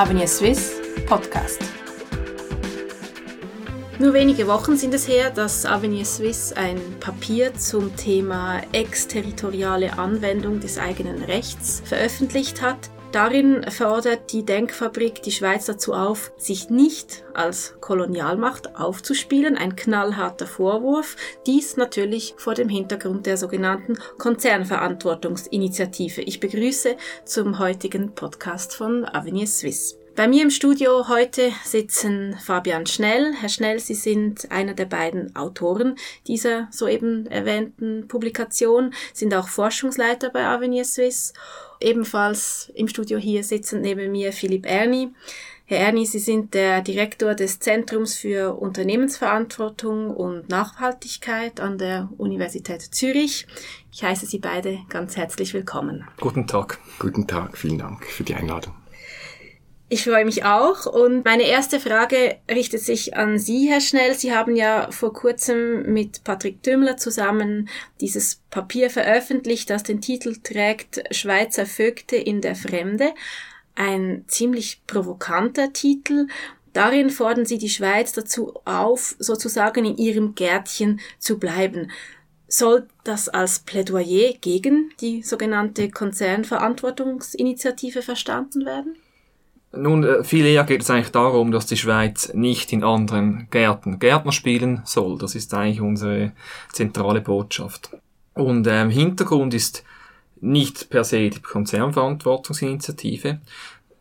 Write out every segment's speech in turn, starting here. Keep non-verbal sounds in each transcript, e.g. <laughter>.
Avenir Swiss Podcast. Nur wenige Wochen sind es her, dass Avenir Swiss ein Papier zum Thema exterritoriale Anwendung des eigenen Rechts veröffentlicht hat. Darin fordert die Denkfabrik die Schweiz dazu auf, sich nicht als Kolonialmacht aufzuspielen, ein knallharter Vorwurf, dies natürlich vor dem Hintergrund der sogenannten Konzernverantwortungsinitiative. Ich begrüße zum heutigen Podcast von Avenir Suisse. Bei mir im Studio heute sitzen Fabian Schnell. Herr Schnell, Sie sind einer der beiden Autoren dieser soeben erwähnten Publikation, sind auch Forschungsleiter bei Avenir Suisse. Ebenfalls im Studio hier sitzen neben mir Philipp Erni. Herr Erni, Sie sind der Direktor des Zentrums für Unternehmensverantwortung und Nachhaltigkeit an der Universität Zürich. Ich heiße Sie beide ganz herzlich willkommen. Guten Tag. Guten Tag, vielen Dank für die Einladung. Ich freue mich auch. Und meine erste Frage richtet sich an Sie, Herr Schnell. Sie haben ja vor kurzem mit Patrick Dümmler zusammen dieses Papier veröffentlicht, das den Titel trägt Schweizer Vögte in der Fremde. Ein ziemlich provokanter Titel. Darin fordern Sie die Schweiz dazu auf, sozusagen in ihrem Gärtchen zu bleiben. Soll das als Plädoyer gegen die sogenannte Konzernverantwortungsinitiative verstanden werden? Nun, äh, viel eher geht es eigentlich darum, dass die Schweiz nicht in anderen Gärten Gärtner spielen soll. Das ist eigentlich unsere zentrale Botschaft. Und ähm, Hintergrund ist nicht per se die Konzernverantwortungsinitiative,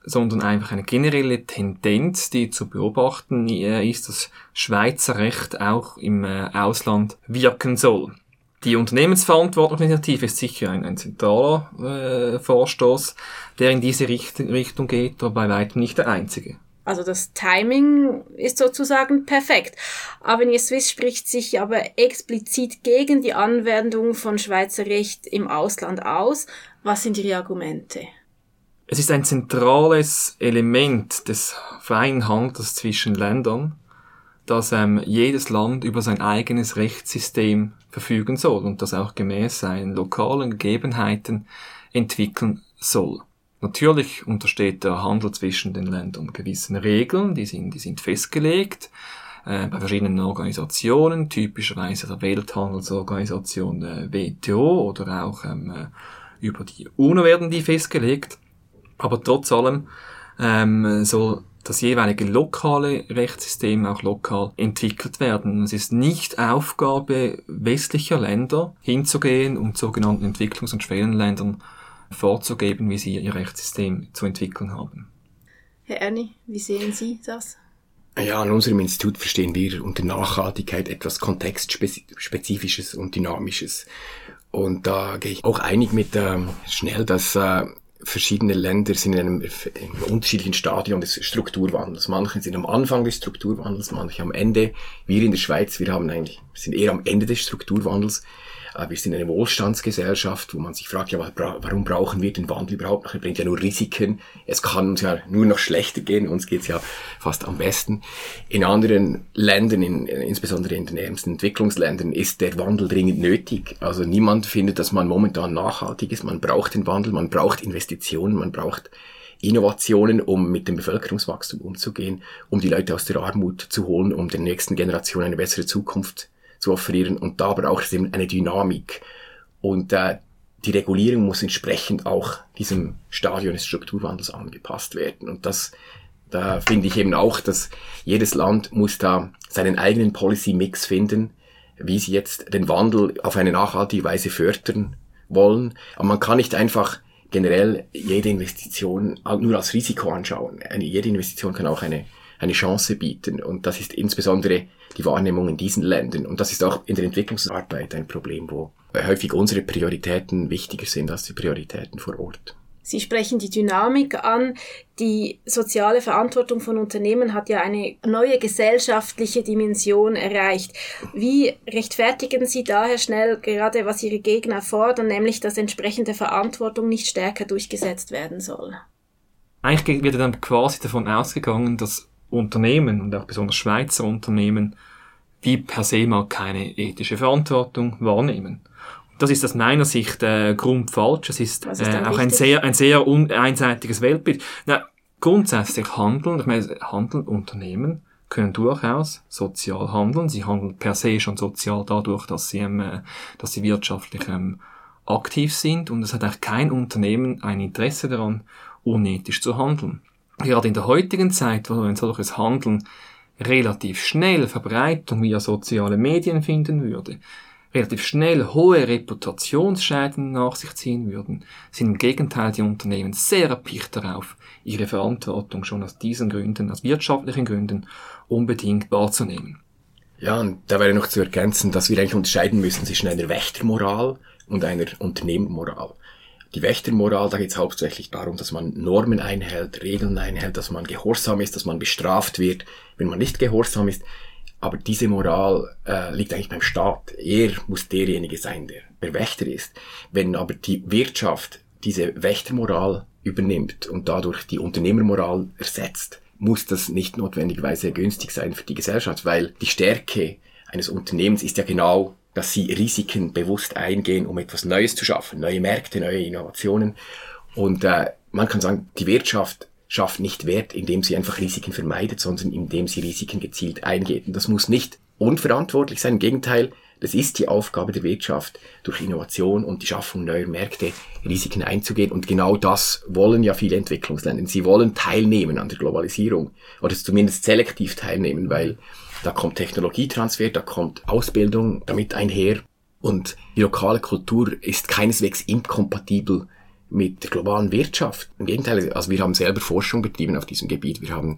sondern einfach eine generelle Tendenz, die zu beobachten äh, ist, dass Schweizer Recht auch im äh, Ausland wirken soll. Die Unternehmensverantwortungsinitiative ist sicher ein, ein zentraler äh, Vorstoß, der in diese Richt Richtung geht, aber bei weitem nicht der einzige. Also das Timing ist sozusagen perfekt. Avenir Swiss spricht sich aber explizit gegen die Anwendung von Schweizer Recht im Ausland aus. Was sind Ihre Argumente? Es ist ein zentrales Element des freien Handels zwischen Ländern, dass ähm, jedes Land über sein eigenes Rechtssystem verfügen soll und das auch gemäß seinen lokalen Gegebenheiten entwickeln soll. Natürlich untersteht der Handel zwischen den Ländern gewissen Regeln, die sind, die sind festgelegt äh, bei verschiedenen Organisationen, typischerweise der Welthandelsorganisation äh, WTO oder auch ähm, äh, über die UNO werden die festgelegt. Aber trotz allem ähm, soll das jeweilige lokale Rechtssystem auch lokal entwickelt werden. Es ist nicht Aufgabe westlicher Länder hinzugehen und sogenannten Entwicklungs- und Schwellenländern vorzugeben, wie sie ihr Rechtssystem zu entwickeln haben. Herr Erni, wie sehen Sie das? Ja, an unserem Institut verstehen wir unter Nachhaltigkeit etwas Kontextspezifisches und Dynamisches. Und da gehe ich auch einig mit äh, Schnell, dass äh, verschiedene Länder sind in einem, in einem unterschiedlichen Stadion des Strukturwandels. Manche sind am Anfang des Strukturwandels, manche am Ende. Wir in der Schweiz, wir haben eigentlich, sind eher am Ende des Strukturwandels. Wir sind eine Wohlstandsgesellschaft, wo man sich fragt, ja, warum brauchen wir den Wandel überhaupt? Er bringt ja nur Risiken. Es kann uns ja nur noch schlechter gehen. Uns geht's ja fast am besten. In anderen Ländern, in, insbesondere in den ärmsten Entwicklungsländern, ist der Wandel dringend nötig. Also niemand findet, dass man momentan nachhaltig ist. Man braucht den Wandel, man braucht Investitionen, man braucht Innovationen, um mit dem Bevölkerungswachstum umzugehen, um die Leute aus der Armut zu holen, um der nächsten Generation eine bessere Zukunft zu offerieren. Und da braucht es eben eine Dynamik. Und äh, die Regulierung muss entsprechend auch diesem Stadion des Strukturwandels angepasst werden. Und das, da finde ich eben auch, dass jedes Land muss da seinen eigenen Policy-Mix finden, wie sie jetzt den Wandel auf eine nachhaltige Weise fördern wollen. Aber man kann nicht einfach generell jede Investition nur als Risiko anschauen. Eine, jede Investition kann auch eine, eine Chance bieten. Und das ist insbesondere die Wahrnehmung in diesen Ländern. Und das ist auch in der Entwicklungsarbeit ein Problem, wo häufig unsere Prioritäten wichtiger sind als die Prioritäten vor Ort. Sie sprechen die Dynamik an. Die soziale Verantwortung von Unternehmen hat ja eine neue gesellschaftliche Dimension erreicht. Wie rechtfertigen Sie daher schnell gerade, was Ihre Gegner fordern, nämlich dass entsprechende Verantwortung nicht stärker durchgesetzt werden soll? Eigentlich wird dann quasi davon ausgegangen, dass Unternehmen und auch besonders Schweizer Unternehmen wie per se mal keine ethische Verantwortung wahrnehmen. Das ist aus meiner Sicht äh, grundfalsch. Es ist, ist äh, auch ein sehr, ein sehr einseitiges Weltbild. Na, grundsätzlich handeln, ich meine, handeln Unternehmen können durchaus sozial handeln. Sie handeln per se schon sozial dadurch, dass sie, ähm, äh, dass sie wirtschaftlich ähm, aktiv sind und es hat eigentlich kein Unternehmen ein Interesse daran, unethisch zu handeln. Gerade in der heutigen Zeit, wo ein solches Handeln relativ schnell Verbreitung via soziale Medien finden würde, relativ schnell hohe Reputationsschäden nach sich ziehen würden, sind im Gegenteil die Unternehmen sehr erpicht darauf, ihre Verantwortung schon aus diesen Gründen, aus wirtschaftlichen Gründen, unbedingt wahrzunehmen. Ja, und da wäre noch zu ergänzen, dass wir eigentlich unterscheiden müssen zwischen einer Wächtermoral und einer Unternehmermoral. Die Wächtermoral, da geht es hauptsächlich darum, dass man Normen einhält, Regeln einhält, dass man gehorsam ist, dass man bestraft wird, wenn man nicht gehorsam ist. Aber diese Moral äh, liegt eigentlich beim Staat. Er muss derjenige sein, der der Wächter ist. Wenn aber die Wirtschaft diese Wächtermoral übernimmt und dadurch die Unternehmermoral ersetzt, muss das nicht notwendigerweise günstig sein für die Gesellschaft, weil die Stärke eines Unternehmens ist ja genau, dass sie Risiken bewusst eingehen, um etwas Neues zu schaffen, neue Märkte, neue Innovationen. Und äh, man kann sagen, die Wirtschaft schafft nicht Wert, indem sie einfach Risiken vermeidet, sondern indem sie Risiken gezielt eingeht. Und das muss nicht unverantwortlich sein. Im Gegenteil, das ist die Aufgabe der Wirtschaft, durch Innovation und die Schaffung neuer Märkte Risiken einzugehen. Und genau das wollen ja viele Entwicklungsländer. Sie wollen teilnehmen an der Globalisierung oder zumindest selektiv teilnehmen, weil da kommt Technologietransfer, da kommt Ausbildung damit einher. Und die lokale Kultur ist keineswegs inkompatibel mit der globalen Wirtschaft. Im Gegenteil, also wir haben selber Forschung betrieben auf diesem Gebiet. Wir haben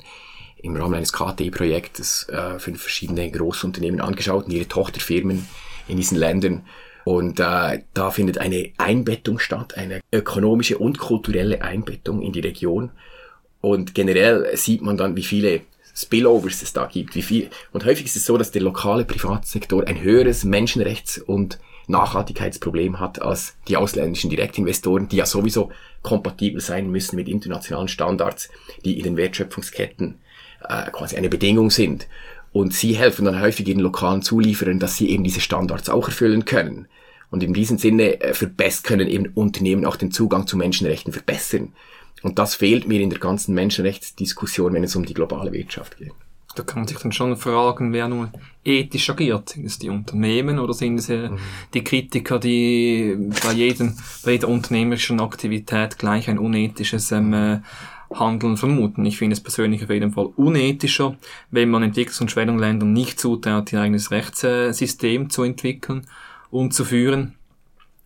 im Rahmen eines KTI-Projektes äh, fünf verschiedene Großunternehmen angeschaut und ihre Tochterfirmen in diesen Ländern. Und äh, da findet eine Einbettung statt, eine ökonomische und kulturelle Einbettung in die Region. Und generell sieht man dann, wie viele Spillovers es da gibt, wie viel. Und häufig ist es so, dass der lokale Privatsektor ein höheres Menschenrechts- und Nachhaltigkeitsproblem hat als die ausländischen Direktinvestoren, die ja sowieso kompatibel sein müssen mit internationalen Standards, die in den Wertschöpfungsketten äh, quasi eine Bedingung sind. Und sie helfen dann häufig ihren lokalen Zulieferern, dass sie eben diese Standards auch erfüllen können. Und in diesem Sinne äh, verbessern können eben Unternehmen auch den Zugang zu Menschenrechten verbessern. Und das fehlt mir in der ganzen Menschenrechtsdiskussion, wenn es um die globale Wirtschaft geht. Da kann man sich dann schon fragen, wer nur ethisch agiert. Sind es die Unternehmen oder sind es äh, mhm. die Kritiker, die bei, jedem, bei jeder unternehmerischen Aktivität gleich ein unethisches ähm, äh, Handeln vermuten. Ich finde es persönlich auf jeden Fall unethischer, wenn man Entwicklungs- und Schwellenländern nicht zutraut, ihr eigenes Rechtssystem zu entwickeln und zu führen.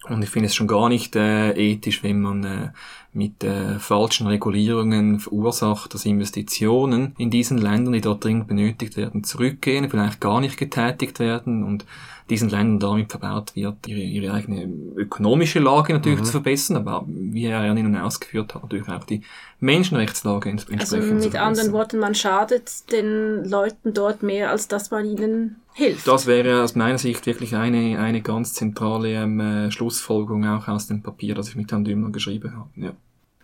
Und ich finde es schon gar nicht äh, ethisch, wenn man äh, mit äh, falschen Regulierungen verursacht, dass Investitionen in diesen Ländern, die dort dringend benötigt werden, zurückgehen, vielleicht gar nicht getätigt werden und diesen Ländern damit verbaut wird, ihre, ihre eigene ökonomische Lage natürlich mhm. zu verbessern, aber wie er ja Ihnen ausgeführt hat, natürlich auch die Menschenrechtslage entsprechend also mit anderen Worten, man schadet den Leuten dort mehr, als dass man ihnen hilft. Das wäre aus meiner Sicht wirklich eine, eine ganz zentrale ähm, äh, Schlussfolgerung auch aus dem Papier, das ich mit Herrn Dümmer geschrieben habe. Ja.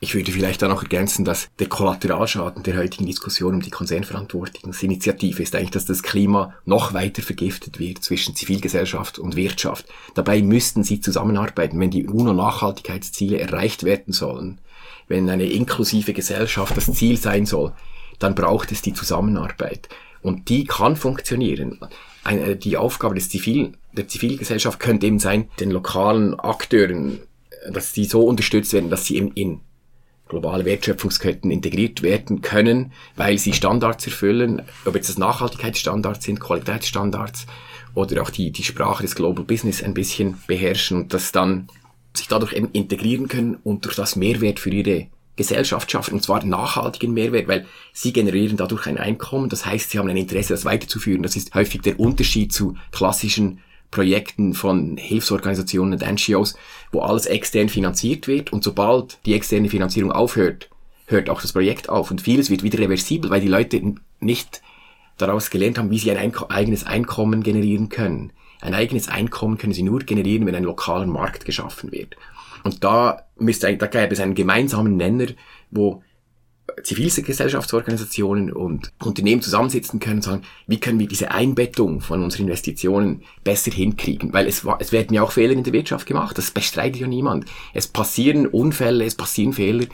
Ich würde vielleicht da noch ergänzen, dass der Kollateralschaden der heutigen Diskussion um die Konzernverantwortungsinitiative ist eigentlich, dass das Klima noch weiter vergiftet wird zwischen Zivilgesellschaft und Wirtschaft. Dabei müssten sie zusammenarbeiten, wenn die UNO-Nachhaltigkeitsziele erreicht werden sollen, wenn eine inklusive Gesellschaft das Ziel sein soll, dann braucht es die Zusammenarbeit. Und die kann funktionieren. Eine, die Aufgabe des Zivil, der Zivilgesellschaft könnte eben sein, den lokalen Akteuren, dass die so unterstützt werden, dass sie eben in globale Wertschöpfungsketten integriert werden können, weil sie Standards erfüllen, ob jetzt das Nachhaltigkeitsstandards sind, Qualitätsstandards oder auch die, die Sprache des Global Business ein bisschen beherrschen und das dann sich dadurch eben integrieren können und durch das Mehrwert für ihre Gesellschaft schaffen, und zwar nachhaltigen Mehrwert, weil sie generieren dadurch ein Einkommen, das heißt, sie haben ein Interesse, das weiterzuführen. Das ist häufig der Unterschied zu klassischen Projekten von Hilfsorganisationen und NGOs, wo alles extern finanziert wird und sobald die externe Finanzierung aufhört, hört auch das Projekt auf und vieles wird wieder reversibel, weil die Leute nicht daraus gelernt haben, wie sie ein Einko eigenes Einkommen generieren können. Ein eigenes Einkommen können sie nur generieren, wenn ein lokaler Markt geschaffen wird. Und da müsste, da gäbe es einen gemeinsamen Nenner, wo Zivilgesellschaftsorganisationen und Unternehmen zusammensitzen können und sagen, wie können wir diese Einbettung von unseren Investitionen besser hinkriegen? Weil es, es werden ja auch Fehler in der Wirtschaft gemacht, das bestreitet ja niemand. Es passieren Unfälle, es passieren Fehler,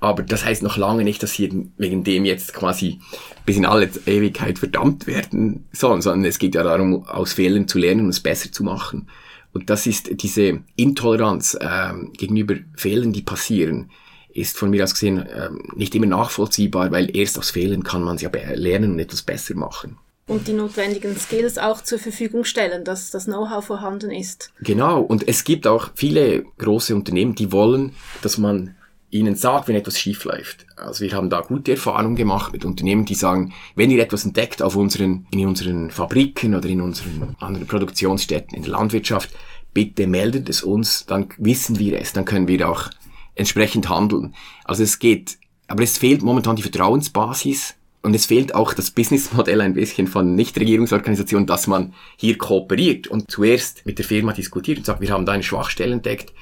Aber das heißt noch lange nicht, dass sie wegen dem jetzt quasi bis in alle Ewigkeit verdammt werden sollen, sondern es geht ja darum, aus Fehlern zu lernen und es besser zu machen. Und das ist diese Intoleranz ähm, gegenüber Fehlern, die passieren, ist von mir aus gesehen ähm, nicht immer nachvollziehbar, weil erst aus Fehlern kann man es ja lernen und etwas besser machen. Und die notwendigen Skills auch zur Verfügung stellen, dass das Know-how vorhanden ist. Genau, und es gibt auch viele große Unternehmen, die wollen, dass man ihnen sagt, wenn etwas schief läuft. Also wir haben da gute Erfahrungen gemacht mit Unternehmen, die sagen, wenn ihr etwas entdeckt auf unseren, in unseren Fabriken oder in unseren anderen Produktionsstätten in der Landwirtschaft, bitte meldet es uns, dann wissen wir es, dann können wir auch entsprechend handeln. Also es geht, aber es fehlt momentan die Vertrauensbasis und es fehlt auch das Businessmodell ein bisschen von Nichtregierungsorganisationen, dass man hier kooperiert und zuerst mit der Firma diskutiert und sagt, wir haben da eine Schwachstelle entdeckt,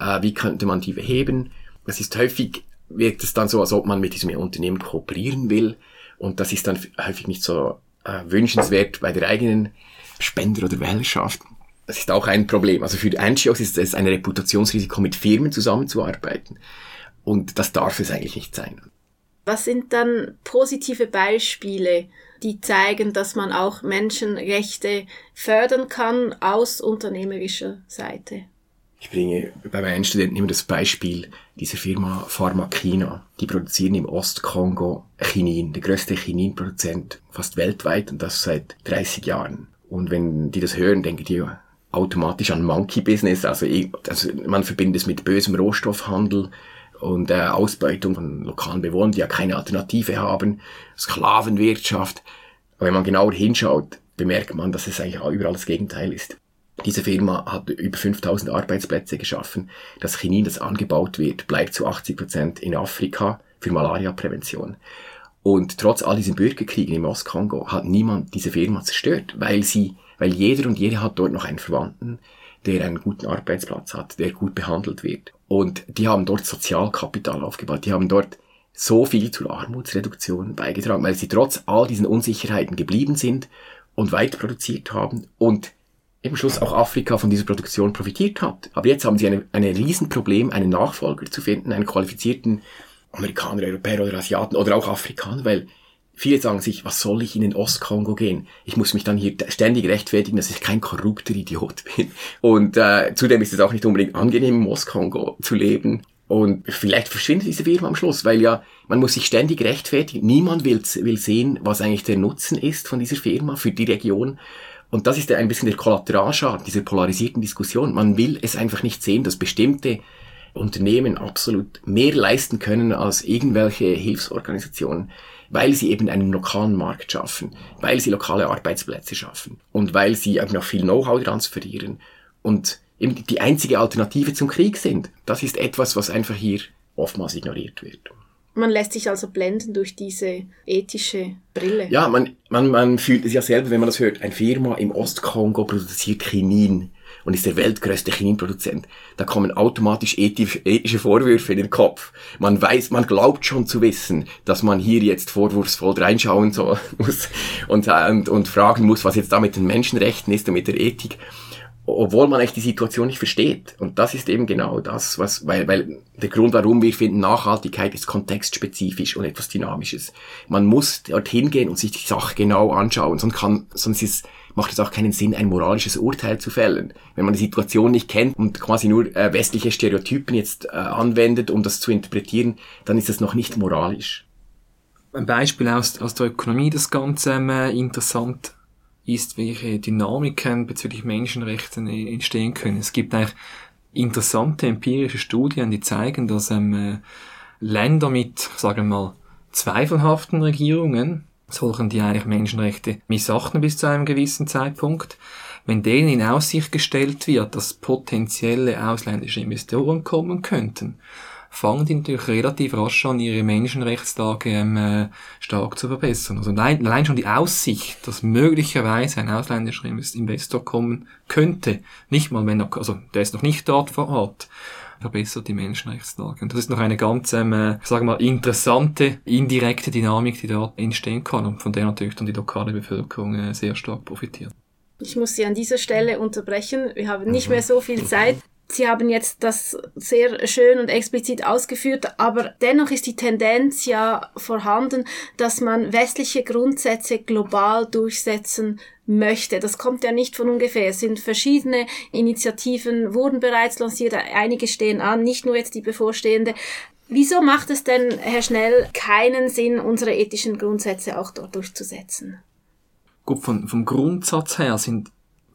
äh, wie könnte man die beheben? Es ist häufig, wirkt es dann so, als ob man mit diesem Unternehmen kooperieren will. Und das ist dann häufig nicht so äh, wünschenswert bei der eigenen Spender- oder Wählerschaft. Das ist auch ein Problem. Also für NGOs ist es ein Reputationsrisiko, mit Firmen zusammenzuarbeiten. Und das darf es eigentlich nicht sein. Was sind dann positive Beispiele, die zeigen, dass man auch Menschenrechte fördern kann aus unternehmerischer Seite? Ich bringe bei meinen Studenten immer das Beispiel dieser Firma Pharmakina. Die produzieren im Ostkongo Chinin, der größte Chininproduzent fast weltweit und das seit 30 Jahren. Und wenn die das hören, denken die automatisch an Monkey Business, also, also man verbindet es mit bösem Rohstoffhandel und äh, Ausbeutung von lokalen Bewohnern, die ja keine Alternative haben, Sklavenwirtschaft. Aber wenn man genauer hinschaut, bemerkt man, dass es eigentlich überall das Gegenteil ist. Diese Firma hat über 5000 Arbeitsplätze geschaffen. Das Chinin, das angebaut wird, bleibt zu 80 Prozent in Afrika für Malaria-Prävention. Und trotz all diesen Bürgerkriegen im Ostkongo hat niemand diese Firma zerstört, weil sie, weil jeder und jede hat dort noch einen Verwandten, der einen guten Arbeitsplatz hat, der gut behandelt wird. Und die haben dort Sozialkapital aufgebaut. Die haben dort so viel zur Armutsreduktion beigetragen, weil sie trotz all diesen Unsicherheiten geblieben sind und weiter produziert haben und im Schluss auch Afrika von dieser Produktion profitiert hat. Aber jetzt haben sie ein Riesenproblem, einen Nachfolger zu finden, einen qualifizierten Amerikaner, Europäer oder Asiaten oder auch Afrikaner, weil viele sagen sich, was soll ich in den Ostkongo gehen? Ich muss mich dann hier ständig rechtfertigen, dass ich kein korrupter Idiot <laughs> bin. Und äh, zudem ist es auch nicht unbedingt angenehm, im Ostkongo zu leben. Und vielleicht verschwindet diese Firma am Schluss, weil ja, man muss sich ständig rechtfertigen. Niemand will, will sehen, was eigentlich der Nutzen ist von dieser Firma für die Region. Und das ist ein bisschen der Kollateralschaden dieser polarisierten Diskussion. Man will es einfach nicht sehen, dass bestimmte Unternehmen absolut mehr leisten können als irgendwelche Hilfsorganisationen, weil sie eben einen lokalen Markt schaffen, weil sie lokale Arbeitsplätze schaffen und weil sie eben auch viel Know-how transferieren und eben die einzige Alternative zum Krieg sind. Das ist etwas, was einfach hier oftmals ignoriert wird. Man lässt sich also blenden durch diese ethische Brille. Ja, man, man, man fühlt es ja selber, wenn man das hört. Ein Firma im Ostkongo produziert Chinin und ist der weltgrößte Chininproduzent. Da kommen automatisch ethisch, ethische Vorwürfe in den Kopf. Man weiß, man glaubt schon zu wissen, dass man hier jetzt vorwurfsvoll reinschauen soll, <laughs> muss und, und, und fragen muss, was jetzt da mit den Menschenrechten ist und mit der Ethik obwohl man echt die Situation nicht versteht. Und das ist eben genau das, was, weil, weil der Grund, warum wir finden, Nachhaltigkeit ist kontextspezifisch und etwas Dynamisches. Man muss dorthin gehen und sich die Sache genau anschauen, sonst kann, sonst ist, macht es auch keinen Sinn, ein moralisches Urteil zu fällen. Wenn man die Situation nicht kennt und quasi nur äh, westliche Stereotypen jetzt äh, anwendet, um das zu interpretieren, dann ist das noch nicht moralisch. Ein Beispiel aus, aus der Ökonomie, das Ganze äh, interessant ist, welche Dynamiken bezüglich Menschenrechten entstehen können. Es gibt eigentlich interessante empirische Studien, die zeigen, dass ähm, äh, Länder mit, sagen wir mal, zweifelhaften Regierungen, solchen die eigentlich Menschenrechte missachten bis zu einem gewissen Zeitpunkt, wenn denen in Aussicht gestellt wird, dass potenzielle ausländische Investoren kommen könnten, fangen die natürlich relativ rasch an, ihre Menschenrechtslage ähm, äh, stark zu verbessern. Also allein, allein schon die Aussicht, dass möglicherweise ein ausländischer Investor kommen könnte, nicht mal wenn er, also der ist noch nicht dort vor Ort, verbessert die Menschenrechtslage. Und das ist noch eine ganz, ähm, äh, sagen wir mal, interessante, indirekte Dynamik, die dort entstehen kann und von der natürlich dann die lokale Bevölkerung äh, sehr stark profitiert. Ich muss Sie an dieser Stelle unterbrechen. Wir haben nicht mehr so viel Zeit. Sie haben jetzt das sehr schön und explizit ausgeführt, aber dennoch ist die Tendenz ja vorhanden, dass man westliche Grundsätze global durchsetzen möchte. Das kommt ja nicht von ungefähr. Es sind verschiedene Initiativen, wurden bereits lanciert, einige stehen an, nicht nur jetzt die bevorstehende. Wieso macht es denn, Herr Schnell, keinen Sinn, unsere ethischen Grundsätze auch dort durchzusetzen? Gut, von, vom Grundsatz her sind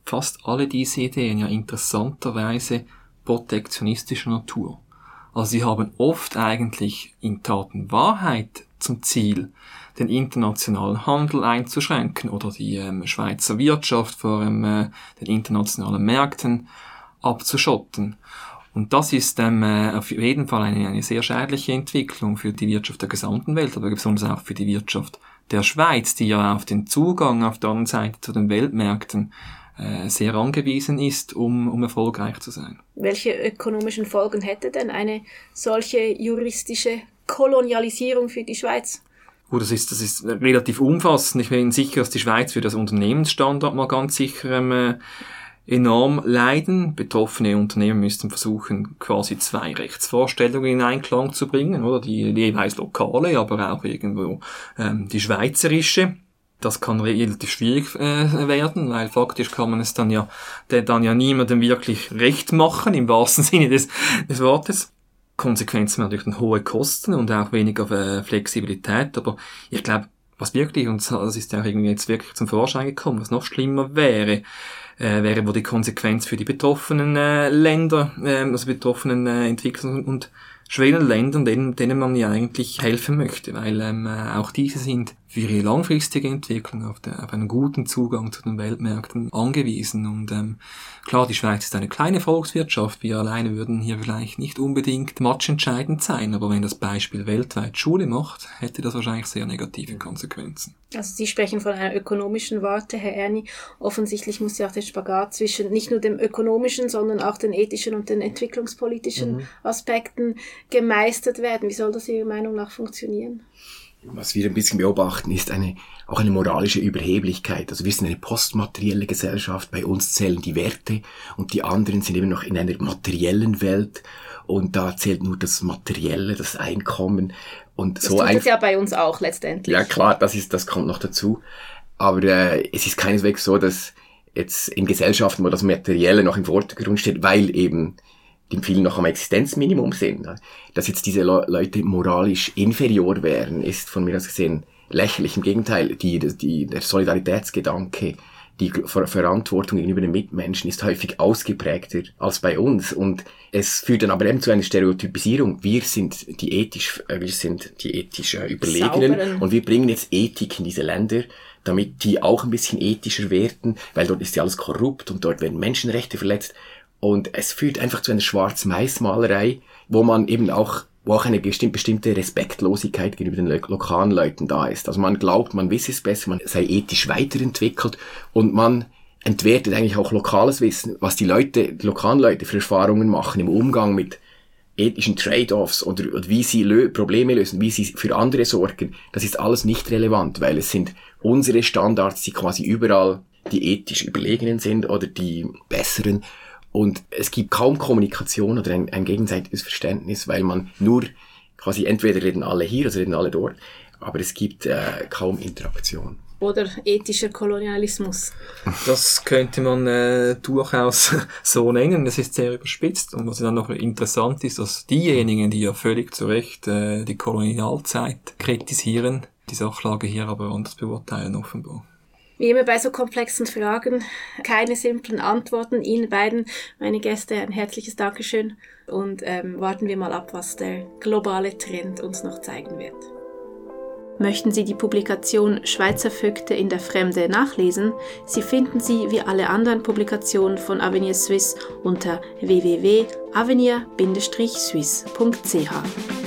fast alle diese Ideen ja interessanterweise protektionistischer Natur. Also sie haben oft eigentlich in Taten Wahrheit zum Ziel, den internationalen Handel einzuschränken oder die ähm, Schweizer Wirtschaft vor ähm, äh, den internationalen Märkten abzuschotten. Und das ist ähm, äh, auf jeden Fall eine, eine sehr schädliche Entwicklung für die Wirtschaft der gesamten Welt, aber besonders auch für die Wirtschaft der Schweiz, die ja auf den Zugang auf der anderen Seite zu den Weltmärkten äh, sehr angewiesen ist, um, um erfolgreich zu sein. Welche ökonomischen Folgen hätte denn eine solche juristische Kolonialisierung für die Schweiz? Gut, das ist, das ist relativ umfassend. Ich bin sicher, dass die Schweiz für das Unternehmensstandard mal ganz sicher ähm, äh, enorm leiden. Betroffene Unternehmen müssten versuchen, quasi zwei Rechtsvorstellungen in Einklang zu bringen, oder die jeweils lokale, aber auch irgendwo ähm, die schweizerische. Das kann relativ schwierig äh, werden, weil faktisch kann man es dann ja, dann ja niemandem wirklich recht machen, im wahrsten <laughs> Sinne des, des Wortes. Konsequenzen natürlich dann hohe Kosten und auch weniger äh, Flexibilität. Aber ich glaube, was wirklich, und das ist ja irgendwie jetzt wirklich zum Vorschein gekommen, was noch schlimmer wäre, äh, wäre wo die Konsequenz für die betroffenen äh, Länder, äh, also betroffenen äh, Entwicklungs- und Schwellenländern, denen, denen man ja eigentlich helfen möchte, weil ähm, äh, auch diese sind für ihre langfristige Entwicklung auf, der, auf einen guten Zugang zu den Weltmärkten angewiesen. Und ähm, klar, die Schweiz ist eine kleine Volkswirtschaft. Wir alleine würden hier vielleicht nicht unbedingt matchentscheidend sein, aber wenn das Beispiel weltweit Schule macht, hätte das wahrscheinlich sehr negative Konsequenzen. Also Sie sprechen von einer ökonomischen Warte, Herr Erni. Offensichtlich muss ja auch der Spagat zwischen nicht nur dem ökonomischen, sondern auch den ethischen und den entwicklungspolitischen mhm. Aspekten gemeistert werden. Wie soll das Ihrer Meinung nach funktionieren? Was wir ein bisschen beobachten, ist eine, auch eine moralische Überheblichkeit. Also wir sind eine postmaterielle Gesellschaft, bei uns zählen die Werte und die anderen sind eben noch in einer materiellen Welt und da zählt nur das Materielle, das Einkommen und das so tut es ja bei uns auch letztendlich. Ja klar, das ist, das kommt noch dazu. Aber äh, es ist keineswegs so, dass jetzt in Gesellschaften, wo das Materielle noch im Vordergrund steht, weil eben die vielen noch am Existenzminimum sind. Dass jetzt diese Le Leute moralisch inferior wären, ist von mir aus gesehen lächerlich. Im Gegenteil, die, die, der Solidaritätsgedanke, die Ver Verantwortung gegenüber den Mitmenschen ist häufig ausgeprägter als bei uns. Und es führt dann aber eben zu einer Stereotypisierung. Wir sind die ethisch, äh, wir sind die ethisch äh, Überlegenen Sauberen. und wir bringen jetzt Ethik in diese Länder, damit die auch ein bisschen ethischer werden, weil dort ist ja alles korrupt und dort werden Menschenrechte verletzt. Und es führt einfach zu einer Schwarz-Weiß-Malerei, wo man eben auch wo auch eine bestimmte Respektlosigkeit gegenüber den lokalen Leuten da ist. Also man glaubt, man wisse es besser, man sei ethisch weiterentwickelt und man entwertet eigentlich auch lokales Wissen, was die Leute, die lokalen Leute für Erfahrungen machen im Umgang mit ethischen Trade-offs oder, oder, wie sie lö Probleme lösen, wie sie für andere sorgen. Das ist alles nicht relevant, weil es sind unsere Standards, die quasi überall die ethisch überlegenen sind oder die besseren und es gibt kaum Kommunikation oder ein, ein gegenseitiges Verständnis, weil man nur quasi entweder reden alle hier, also reden alle dort, aber es gibt äh, kaum Interaktion. Oder ethischer Kolonialismus. Das könnte man äh, durchaus <laughs> so nennen. Es ist sehr überspitzt. Und was dann noch interessant ist, dass diejenigen, die ja völlig zu Recht äh, die Kolonialzeit kritisieren, die Sachlage hier aber anders beurteilen offenbar. Wie immer bei so komplexen Fragen, keine simplen Antworten. Ihnen beiden, meine Gäste, ein herzliches Dankeschön und ähm, warten wir mal ab, was der globale Trend uns noch zeigen wird. Möchten Sie die Publikation Schweizer Vögte in der Fremde nachlesen? Sie finden sie wie alle anderen Publikationen von Avenir Suisse unter www.avenir-suisse.ch.